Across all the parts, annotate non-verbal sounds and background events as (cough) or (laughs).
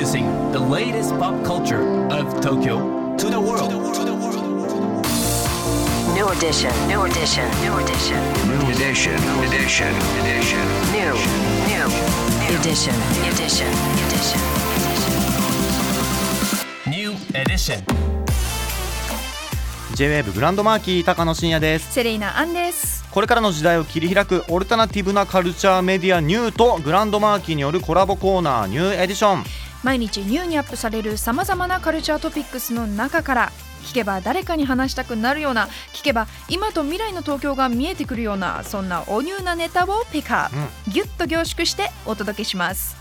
Introducing the latest pop culture of Tokyo to the world. New edition, new edition, new edition, New edition, edition, edition. new, new, edition, edition, edition. New edition. J-WAVE グランドマーキー高野真也ですセレイナアンですこれからの時代を切り開くオルタナティブなカルチャーメディアニューとグランドマーキーによるコラボコーナーニューエディション毎日ニューにアップされるさまざまなカルチャートピックスの中から聞けば誰かに話したくなるような聞けば今と未来の東京が見えてくるようなそんなおニューなネタをピックアップ、ギュッと凝縮してお届けします。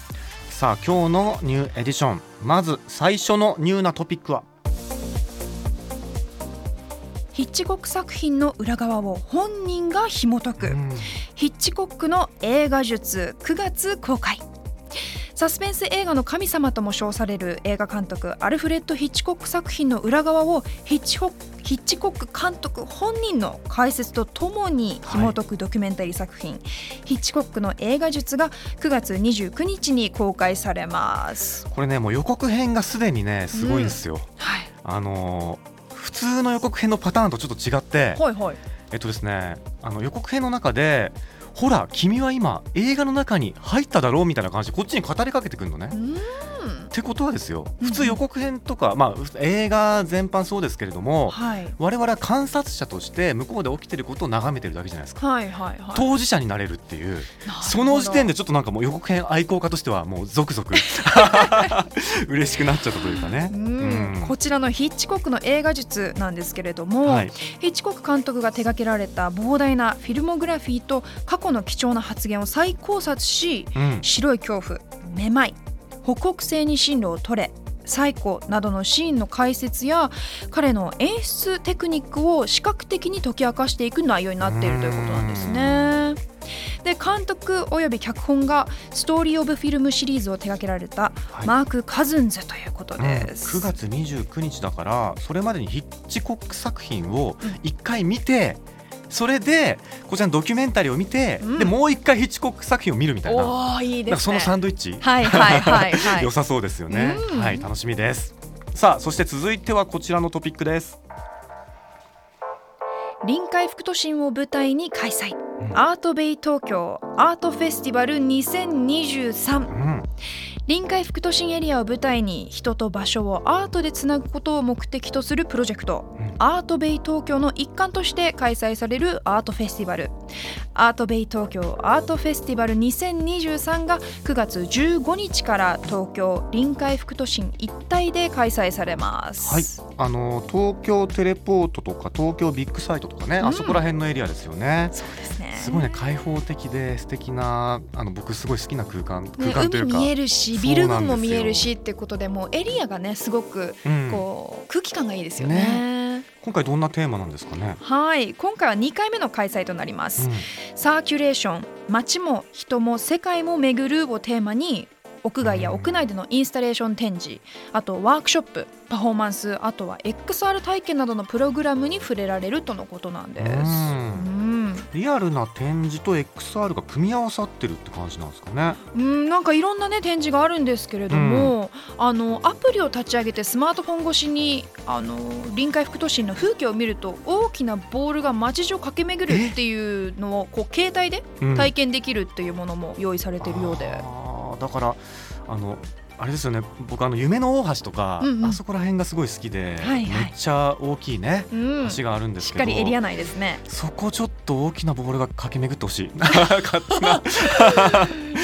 さあ今日のニューエディション。まず最初のニューなトピックは？ヒッチコック作品の裏側を本人が紐解く、ヒッチコックの映画術9月公開サスペンス映画の神様とも称される映画監督アルフレッド・ヒッチコック作品の裏側をヒッチホヒッチコック監督本人の解説とともに紐解くドキュメンタリー作品、ヒッチコックの映画術が9月29日に公開されます。これねもう予告編がすでにねすごいんですよ、はい、あのー普通の予告編のパターンとちょっと違ってはいはい。えっとですねあの予告編の中でほら君は今映画の中に入っただろうみたいな感じでこっちに語りかけてくるのね。ってことはですようん普通予告編とか、まあ、映画全般そうですけれどもはい。我々は観察者として向こうで起きてることを眺めてるだけじゃないですか。はいはいはい。当事者になれるっていう。その時点でちょっとなんかもう予告編愛好家としてはもうゾクゾク。(laughs) 嬉しくなっちゃったというかね。うん。うん。こちらのヒッチコックの映画術なんですけれども、はい。ヒッチコック監督が手掛けられた膨大なフィルモグラフィーと過去の貴重な発言を再考察しうん。白い恐怖めまい北北西に進路を取れ最高などのシーンの解説や彼の演出テクニックを視覚的に解き明かしていく内容になっているということなんですね。で監督および脚本がストーリー・オブ・フィルムシリーズを手掛けられたはいマーク・カズンズということうんです。9月29日だからそれまでにヒッチコック作品を一回見てそれでこちらのドキュメンタリーを見て、うん。でもう一回ヒッチコック作品を見るみたいな。おーいいですね。そのサンドイッチ、はいはいはいはい。(laughs) 良。さそうですよね、うん。はい楽しみです。さあそして続いてはこちらのトピックです。臨海副都心を舞台に開催、ん。アートベイ東京アートフェスティバル2023うん臨海副都心エリアを舞台に人と場所をアートでつなぐことを目的とするプロジェクト、うん。アートベイ東京の一環として開催されるアートフェスティバル。アートベイ東京アートフェスティバル2023が9月15日から東京臨海副都心一帯で開催されます。はい、あの東京テレポートとか東京ビッグサイトとかね、うん。あそこら辺のエリアですよね。そうですねすごいね開放的で素敵なあの僕すごい好きな空間空ね間というか、海見えるしビル群も見えるしってことでもうエリアがねすごくうん。こう、空気感がいいですよね。今回どんなテーマなんですかね？はい。今回は2回目の開催となります、サーキュレーション街も人も世界も巡るをテーマに屋外や屋内でのインスタレーション展示あとワークショップパフォーマンスあとは XR 体験などのプログラムに触れられるとのことなんです。うん。うんリアルな展示と XR が組み合わさってるって感じなんですかね。うん、なんかいろんなね展示があるんですけれども、あのアプリを立ち上げてスマートフォン越しにあの臨海副都心の風景を見ると大きなボールが街中駆け巡るっていうのをこう携帯でうん体験できるっていうものも用意されているようで。あーだからあのあれですよね。僕あの夢の大橋とか、うんうん。あそこら辺がすごい好きで、はいはい。めっちゃ大きいね、うん、橋があるんですしっけどかりエリア内ですね。そこちょっと大きなボールが駆け巡ってほしい。(laughs) (laughs)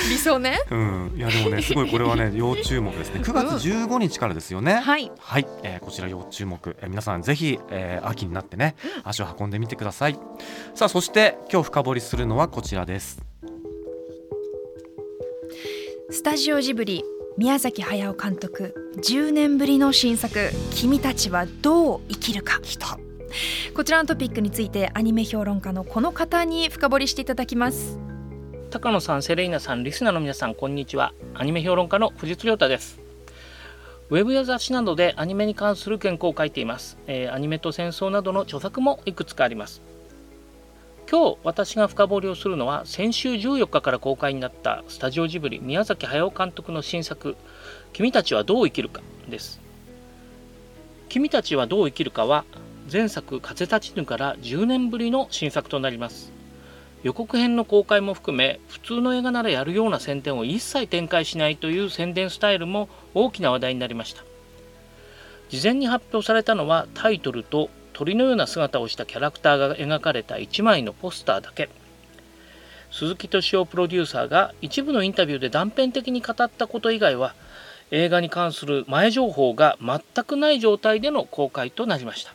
理想ね。うん。いやでもねすごいこれはね (laughs) 要注目ですね。9月15日からですよね、はい。はい、えーこちら要注目、えー皆さんぜひ、えー秋になってね足を運んでみてください。さあそして今日深掘りするのはこちらです。スタジオジブリ宮崎駿監督10年ぶりの新作「君たちはどう生きるか」こちらのトピックについてアニメ評論家のこの方に深掘りしていただきます高野さん、セレイナさん、リスナーの皆さん、こんにちは。アニメ評論家の藤津亮太です。ウェブや雑誌などでアニメに関する原稿を書いています。えーアニメと戦争などの著作もいくつかあります。今日私が深掘りをするのは先週14日から公開になったスタジオジブリ宮崎駿監督の新作「君たちはどう生きるか」です。君たちはどう生きるかは前作風立ちぬから10年ぶりの新作となります。予告編の公開も含め普通の映画ならやるような宣伝を一切展開しないという宣伝スタイルも大きな話題になりました。事前に発表されたのはタイトルと鳥のような姿をしたキャラクターが描かれた1枚のポスターだけ。鈴木敏夫プロデューサーが一部のインタビューで断片的に語ったこと以外は映画に関する前情報が全くない状態での公開となりました。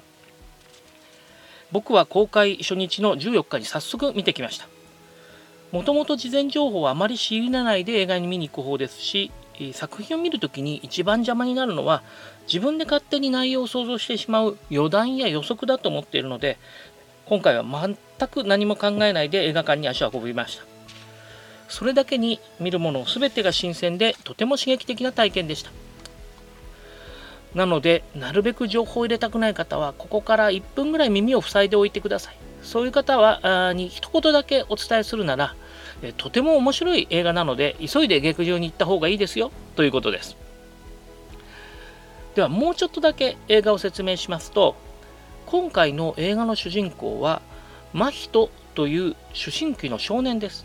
僕は公開初日の14日に早速見てきました。もともと事前情報はあまり仕入れないで映画に見に行く方ですし作品を見るときに一番邪魔になるのは自分で勝手に内容を想像してしまう予断や予測だと思っているので今回は全く何も考えないで映画館に足を運びました。それだけに見るもの全てが新鮮でとても刺激的な体験でした。なのでなるべく情報を入れたくない方はここから1分ぐらい耳を塞いでおいてください。そういう方はあに一言だけお伝えするならとても面白い映画なので急いで劇場に行った方がいいですよということです。ではもうちょっとだけ映画を説明しますと今回の映画の主人公は真人という主神期の少年です。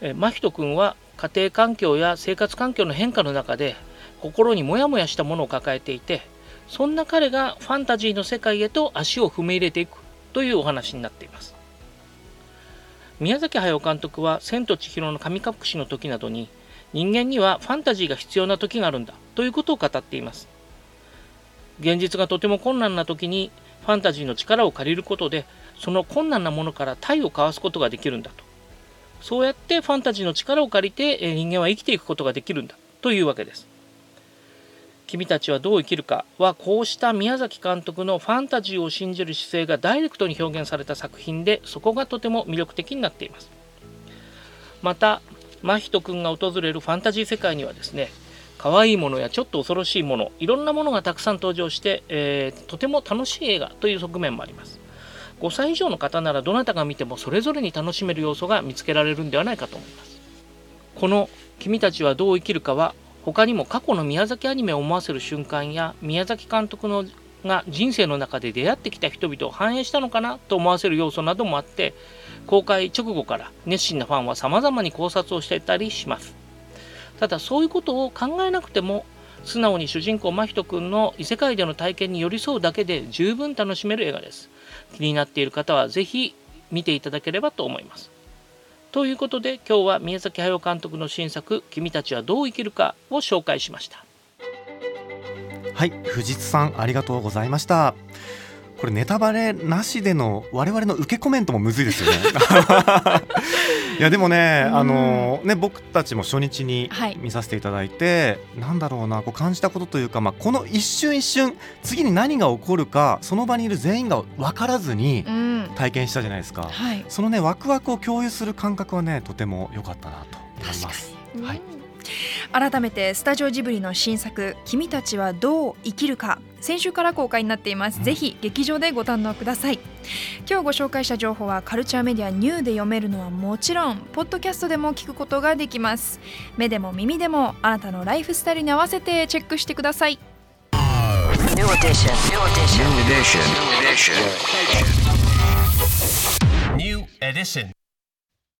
真人君は家庭環境や生活環境の変化の中で心にモヤモヤしたものを抱えていてそんな彼がファンタジーの世界へと足を踏み入れていくというお話になっています。宮崎駿監督は「千と千尋の神隠し」の時などに人間にはファンタジーが必要な時があるんだということを語っています。現実がとても困難な時にファンタジーの力を借りることでその困難なものから体をかわすことができるんだと。そうやってファンタジーの力を借りて人間は生きていくことができるんだというわけです。君たちはどう生きるかはこうした宮崎監督のファンタジーを信じる姿勢がダイレクトに表現された作品でそこがとても魅力的になっています。また真人君が訪れるファンタジー世界にはですね可愛いものやちょっと恐ろしいものいろんなものがたくさん登場して、えー、とても楽しい映画という側面もあります。5歳以上の方ならどなたが見てもそれぞれに楽しめる要素が見つけられるんではないかと思います。この「君たちはどう生きるか」は他にも過去の宮崎アニメを思わせる瞬間や宮崎監督のが人生の中で出会ってきた人々を反映したのかなと思わせる要素などもあって公開直後から熱心なファンは様々に考察をしていたりします。ただそういうことを考えなくても素直に主人公真人君の異世界での体験に寄り添うだけで十分楽しめる映画です。気になっている方はぜひ見ていただければと思います。ということで今日は宮崎駿監督の新作「君たちはどう生きるか」を紹介しました。はい藤津さんありがとうございました。これネタバレなしでの我々の受けコメントもむずいですよね。(laughs) いやでもね、あのね僕たちも初日に見させていただいて、はい、なんだろうなこう感じたことというか、まあ、この一瞬一瞬次に何が起こるかその場にいる全員が分からずに体験したじゃないですか、うんはい、そのねワクワクを共有する感覚はねとても良かったなと思います。はい改めてスタジオジブリの新作「君たちはどう生きるか」先週から公開になっています、ぜひ劇場でご堪能ください今日ご紹介した情報はカルチャーメディアニューで読めるのはもちろんポッドキャストでも聞くことができます目でも耳でもあなたのライフスタイルに合わせてチェックしてください New edition. New edition. New edition. New edition.